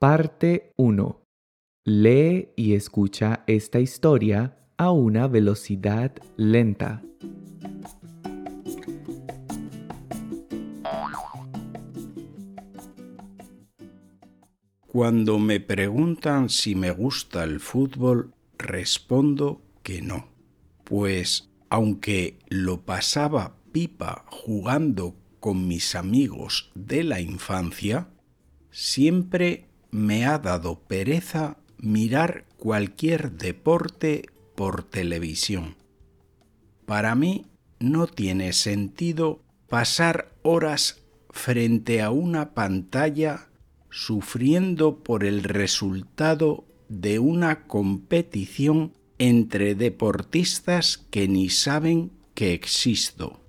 Parte 1. Lee y escucha esta historia a una velocidad lenta. Cuando me preguntan si me gusta el fútbol, respondo que no. Pues aunque lo pasaba pipa jugando con mis amigos de la infancia, siempre me ha dado pereza mirar cualquier deporte por televisión. Para mí no tiene sentido pasar horas frente a una pantalla sufriendo por el resultado de una competición entre deportistas que ni saben que existo.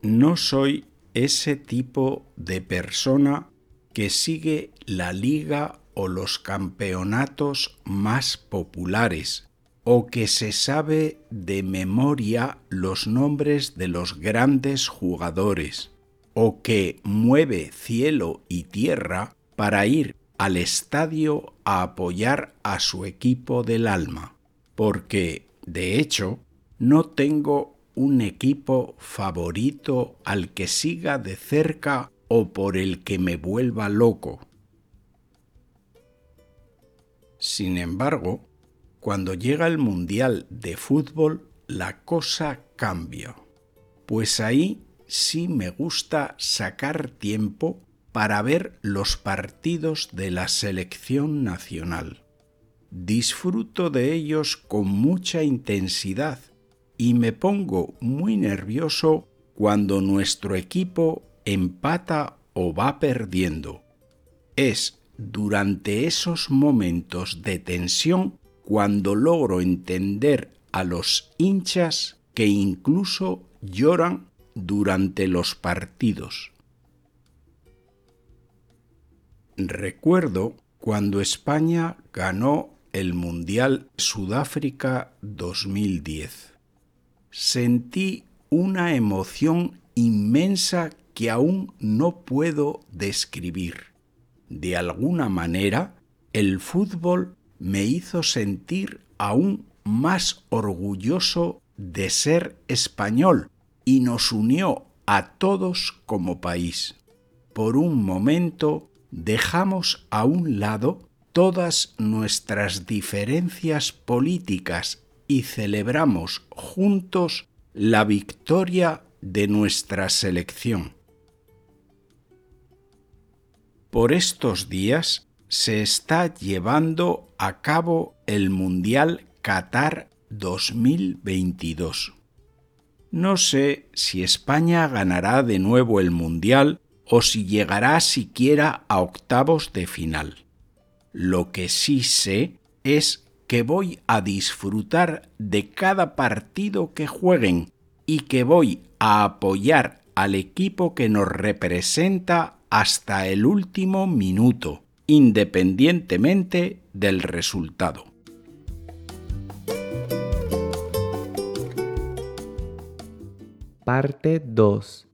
No soy ese tipo de persona que sigue la liga o los campeonatos más populares, o que se sabe de memoria los nombres de los grandes jugadores, o que mueve cielo y tierra para ir al estadio a apoyar a su equipo del alma, porque, de hecho, no tengo un equipo favorito al que siga de cerca o por el que me vuelva loco. Sin embargo, cuando llega el Mundial de Fútbol, la cosa cambia, pues ahí sí me gusta sacar tiempo para ver los partidos de la selección nacional. Disfruto de ellos con mucha intensidad y me pongo muy nervioso cuando nuestro equipo empata o va perdiendo. Es durante esos momentos de tensión cuando logro entender a los hinchas que incluso lloran durante los partidos. Recuerdo cuando España ganó el Mundial Sudáfrica 2010. Sentí una emoción inmensa que aún no puedo describir de alguna manera, el fútbol me hizo sentir aún más orgulloso de ser español y nos unió a todos como país. Por un momento dejamos a un lado todas nuestras diferencias políticas y celebramos juntos la victoria de nuestra selección. Por estos días se está llevando a cabo el Mundial Qatar 2022. No sé si España ganará de nuevo el Mundial o si llegará siquiera a octavos de final. Lo que sí sé es que voy a disfrutar de cada partido que jueguen y que voy a apoyar al equipo que nos representa hasta el último minuto, independientemente del resultado. Parte 2.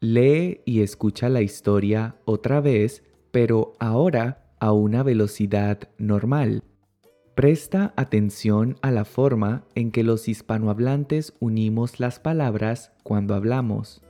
Lee y escucha la historia otra vez, pero ahora a una velocidad normal. Presta atención a la forma en que los hispanohablantes unimos las palabras cuando hablamos.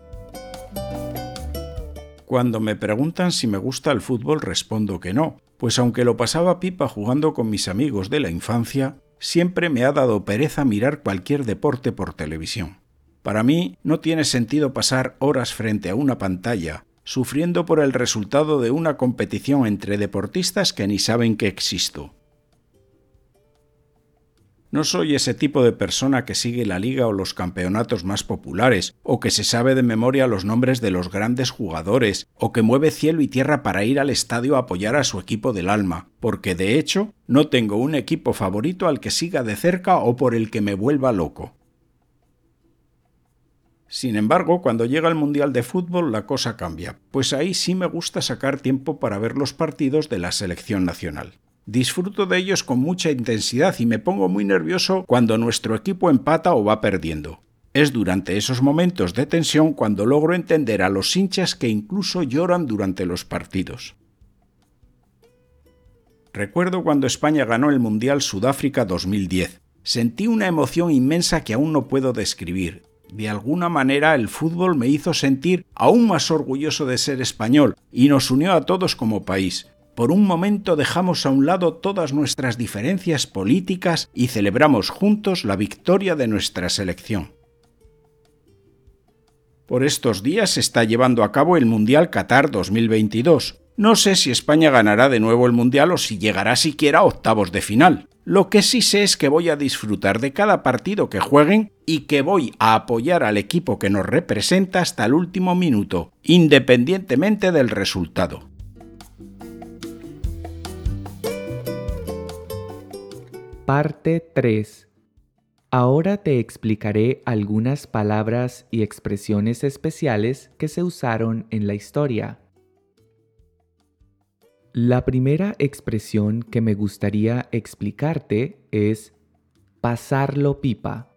Cuando me preguntan si me gusta el fútbol respondo que no, pues aunque lo pasaba pipa jugando con mis amigos de la infancia, siempre me ha dado pereza mirar cualquier deporte por televisión. Para mí no tiene sentido pasar horas frente a una pantalla, sufriendo por el resultado de una competición entre deportistas que ni saben que existo. No soy ese tipo de persona que sigue la liga o los campeonatos más populares, o que se sabe de memoria los nombres de los grandes jugadores, o que mueve cielo y tierra para ir al estadio a apoyar a su equipo del alma, porque de hecho no tengo un equipo favorito al que siga de cerca o por el que me vuelva loco. Sin embargo, cuando llega el Mundial de Fútbol la cosa cambia, pues ahí sí me gusta sacar tiempo para ver los partidos de la selección nacional. Disfruto de ellos con mucha intensidad y me pongo muy nervioso cuando nuestro equipo empata o va perdiendo. Es durante esos momentos de tensión cuando logro entender a los hinchas que incluso lloran durante los partidos. Recuerdo cuando España ganó el Mundial Sudáfrica 2010. Sentí una emoción inmensa que aún no puedo describir. De alguna manera el fútbol me hizo sentir aún más orgulloso de ser español y nos unió a todos como país. Por un momento dejamos a un lado todas nuestras diferencias políticas y celebramos juntos la victoria de nuestra selección. Por estos días se está llevando a cabo el Mundial Qatar 2022. No sé si España ganará de nuevo el Mundial o si llegará siquiera a octavos de final. Lo que sí sé es que voy a disfrutar de cada partido que jueguen y que voy a apoyar al equipo que nos representa hasta el último minuto, independientemente del resultado. Parte 3. Ahora te explicaré algunas palabras y expresiones especiales que se usaron en la historia. La primera expresión que me gustaría explicarte es pasarlo pipa.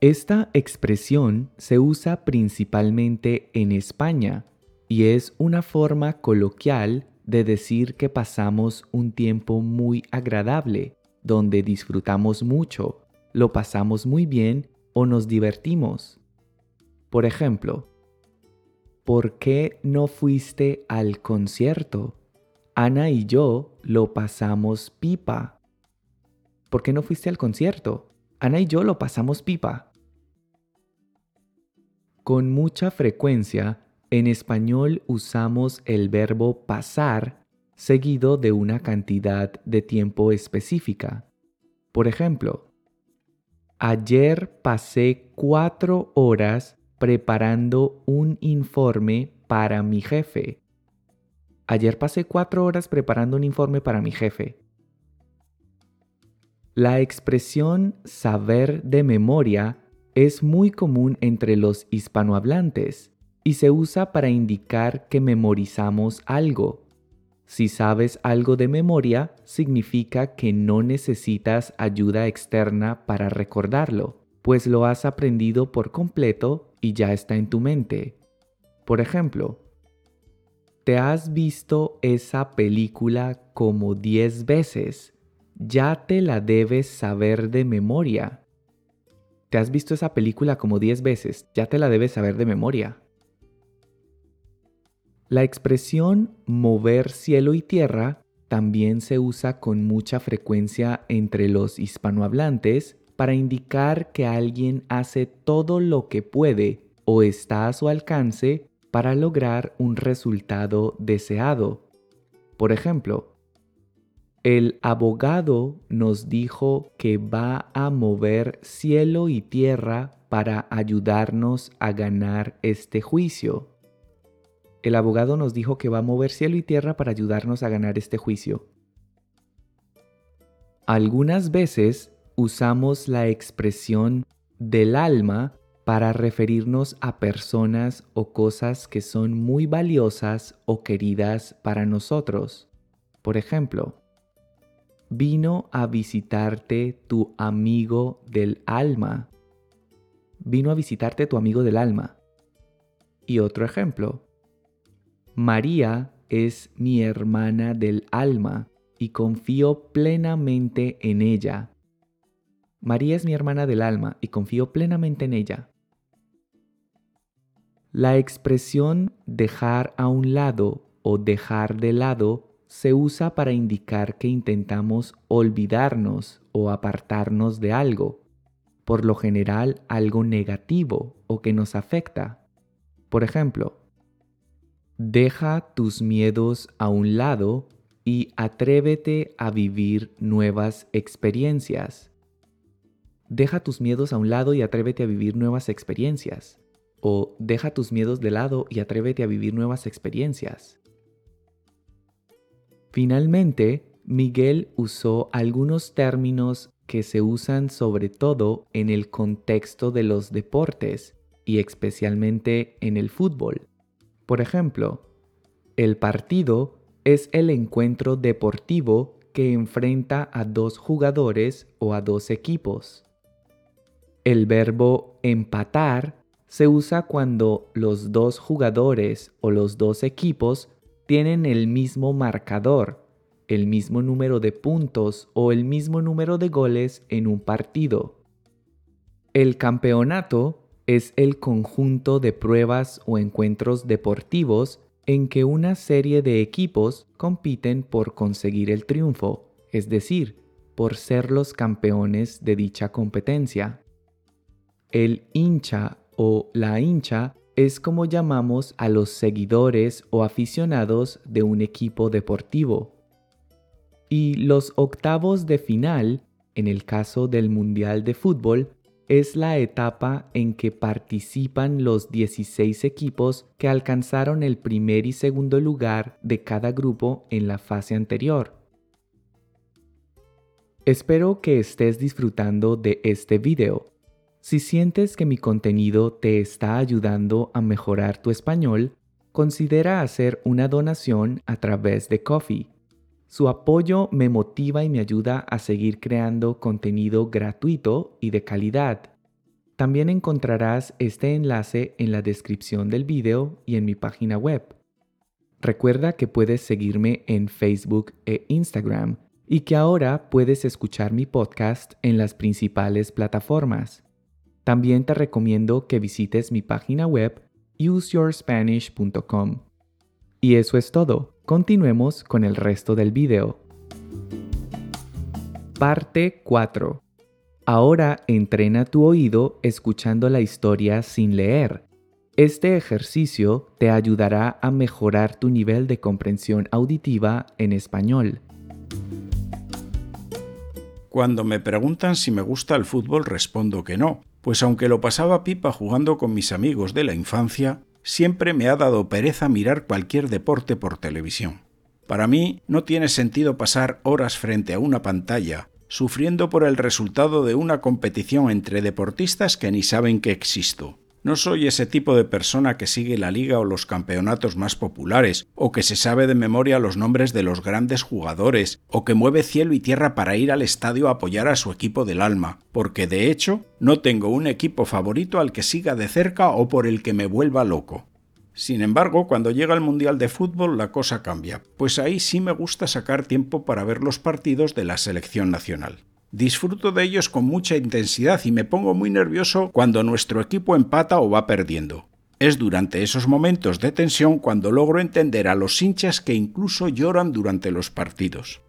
Esta expresión se usa principalmente en España y es una forma coloquial de decir que pasamos un tiempo muy agradable, donde disfrutamos mucho, lo pasamos muy bien o nos divertimos. Por ejemplo, ¿por qué no fuiste al concierto? Ana y yo lo pasamos pipa. ¿Por qué no fuiste al concierto? Ana y yo lo pasamos pipa. Con mucha frecuencia, en español usamos el verbo pasar seguido de una cantidad de tiempo específica. Por ejemplo, ayer pasé cuatro horas preparando un informe para mi jefe. Ayer pasé cuatro horas preparando un informe para mi jefe. La expresión saber de memoria es muy común entre los hispanohablantes y se usa para indicar que memorizamos algo. Si sabes algo de memoria, significa que no necesitas ayuda externa para recordarlo, pues lo has aprendido por completo y ya está en tu mente. Por ejemplo, te has visto esa película como 10 veces. Ya te la debes saber de memoria. Te has visto esa película como 10 veces. Ya te la debes saber de memoria. La expresión mover cielo y tierra también se usa con mucha frecuencia entre los hispanohablantes para indicar que alguien hace todo lo que puede o está a su alcance para lograr un resultado deseado. Por ejemplo, el abogado nos dijo que va a mover cielo y tierra para ayudarnos a ganar este juicio. El abogado nos dijo que va a mover cielo y tierra para ayudarnos a ganar este juicio. Algunas veces usamos la expresión del alma para referirnos a personas o cosas que son muy valiosas o queridas para nosotros. Por ejemplo, vino a visitarte tu amigo del alma. Vino a visitarte tu amigo del alma. Y otro ejemplo, María es mi hermana del alma y confío plenamente en ella. María es mi hermana del alma y confío plenamente en ella. La expresión dejar a un lado o dejar de lado se usa para indicar que intentamos olvidarnos o apartarnos de algo, por lo general algo negativo o que nos afecta. Por ejemplo, deja tus miedos a un lado y atrévete a vivir nuevas experiencias. Deja tus miedos a un lado y atrévete a vivir nuevas experiencias o deja tus miedos de lado y atrévete a vivir nuevas experiencias. Finalmente, Miguel usó algunos términos que se usan sobre todo en el contexto de los deportes y especialmente en el fútbol. Por ejemplo, el partido es el encuentro deportivo que enfrenta a dos jugadores o a dos equipos. El verbo empatar se usa cuando los dos jugadores o los dos equipos tienen el mismo marcador, el mismo número de puntos o el mismo número de goles en un partido. El campeonato es el conjunto de pruebas o encuentros deportivos en que una serie de equipos compiten por conseguir el triunfo, es decir, por ser los campeones de dicha competencia. El hincha o la hincha es como llamamos a los seguidores o aficionados de un equipo deportivo. Y los octavos de final, en el caso del Mundial de Fútbol, es la etapa en que participan los 16 equipos que alcanzaron el primer y segundo lugar de cada grupo en la fase anterior. Espero que estés disfrutando de este video. Si sientes que mi contenido te está ayudando a mejorar tu español, considera hacer una donación a través de Coffee. Su apoyo me motiva y me ayuda a seguir creando contenido gratuito y de calidad. También encontrarás este enlace en la descripción del video y en mi página web. Recuerda que puedes seguirme en Facebook e Instagram y que ahora puedes escuchar mi podcast en las principales plataformas. También te recomiendo que visites mi página web useyourspanish.com. Y eso es todo. Continuemos con el resto del video. Parte 4. Ahora entrena tu oído escuchando la historia sin leer. Este ejercicio te ayudará a mejorar tu nivel de comprensión auditiva en español. Cuando me preguntan si me gusta el fútbol respondo que no, pues aunque lo pasaba pipa jugando con mis amigos de la infancia, siempre me ha dado pereza mirar cualquier deporte por televisión. Para mí no tiene sentido pasar horas frente a una pantalla sufriendo por el resultado de una competición entre deportistas que ni saben que existo. No soy ese tipo de persona que sigue la liga o los campeonatos más populares, o que se sabe de memoria los nombres de los grandes jugadores, o que mueve cielo y tierra para ir al estadio a apoyar a su equipo del alma, porque de hecho no tengo un equipo favorito al que siga de cerca o por el que me vuelva loco. Sin embargo, cuando llega el Mundial de Fútbol la cosa cambia, pues ahí sí me gusta sacar tiempo para ver los partidos de la selección nacional. Disfruto de ellos con mucha intensidad y me pongo muy nervioso cuando nuestro equipo empata o va perdiendo. Es durante esos momentos de tensión cuando logro entender a los hinchas que incluso lloran durante los partidos.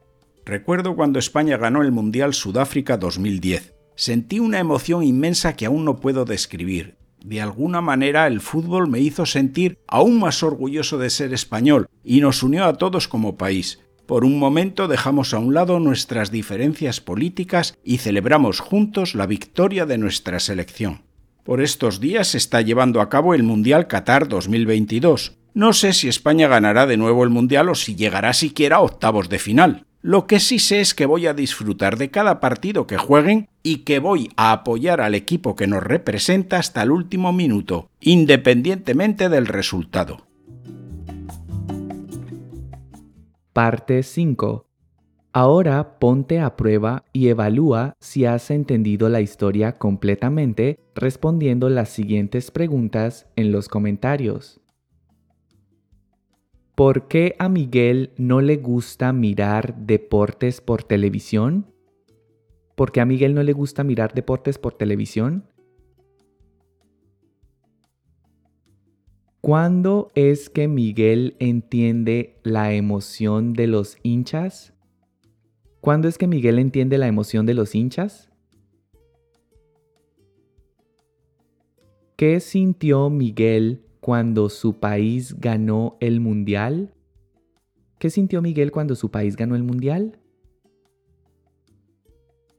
Recuerdo cuando España ganó el Mundial Sudáfrica 2010. Sentí una emoción inmensa que aún no puedo describir. De alguna manera el fútbol me hizo sentir aún más orgulloso de ser español y nos unió a todos como país. Por un momento dejamos a un lado nuestras diferencias políticas y celebramos juntos la victoria de nuestra selección. Por estos días se está llevando a cabo el Mundial Qatar 2022. No sé si España ganará de nuevo el Mundial o si llegará siquiera a octavos de final. Lo que sí sé es que voy a disfrutar de cada partido que jueguen y que voy a apoyar al equipo que nos representa hasta el último minuto, independientemente del resultado. Parte 5. Ahora ponte a prueba y evalúa si has entendido la historia completamente respondiendo las siguientes preguntas en los comentarios. ¿Por qué a Miguel no le gusta mirar deportes por televisión? ¿Por qué a Miguel no le gusta mirar deportes por televisión? ¿Cuándo es que Miguel entiende la emoción de los hinchas? ¿Cuándo es que Miguel entiende la emoción de los hinchas? ¿Qué sintió Miguel cuando su país ganó el mundial? ¿Qué sintió Miguel cuando su país ganó el mundial?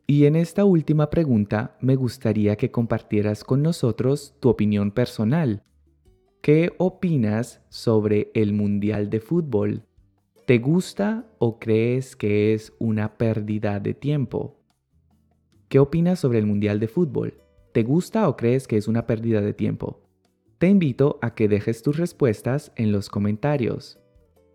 Y en esta última pregunta me gustaría que compartieras con nosotros tu opinión personal. ¿Qué opinas sobre el Mundial de Fútbol? ¿Te gusta o crees que es una pérdida de tiempo? ¿Qué opinas sobre el Mundial de Fútbol? ¿Te gusta o crees que es una pérdida de tiempo? Te invito a que dejes tus respuestas en los comentarios.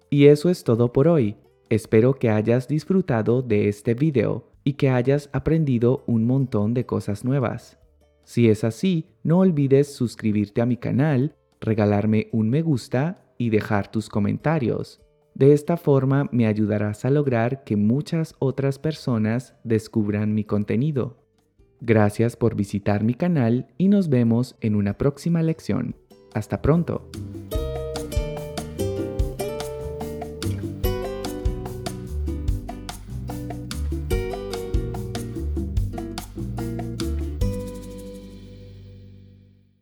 Y eso es todo por hoy. Espero que hayas disfrutado de este video y que hayas aprendido un montón de cosas nuevas. Si es así, no olvides suscribirte a mi canal, regalarme un me gusta y dejar tus comentarios. De esta forma me ayudarás a lograr que muchas otras personas descubran mi contenido. Gracias por visitar mi canal y nos vemos en una próxima lección. Hasta pronto.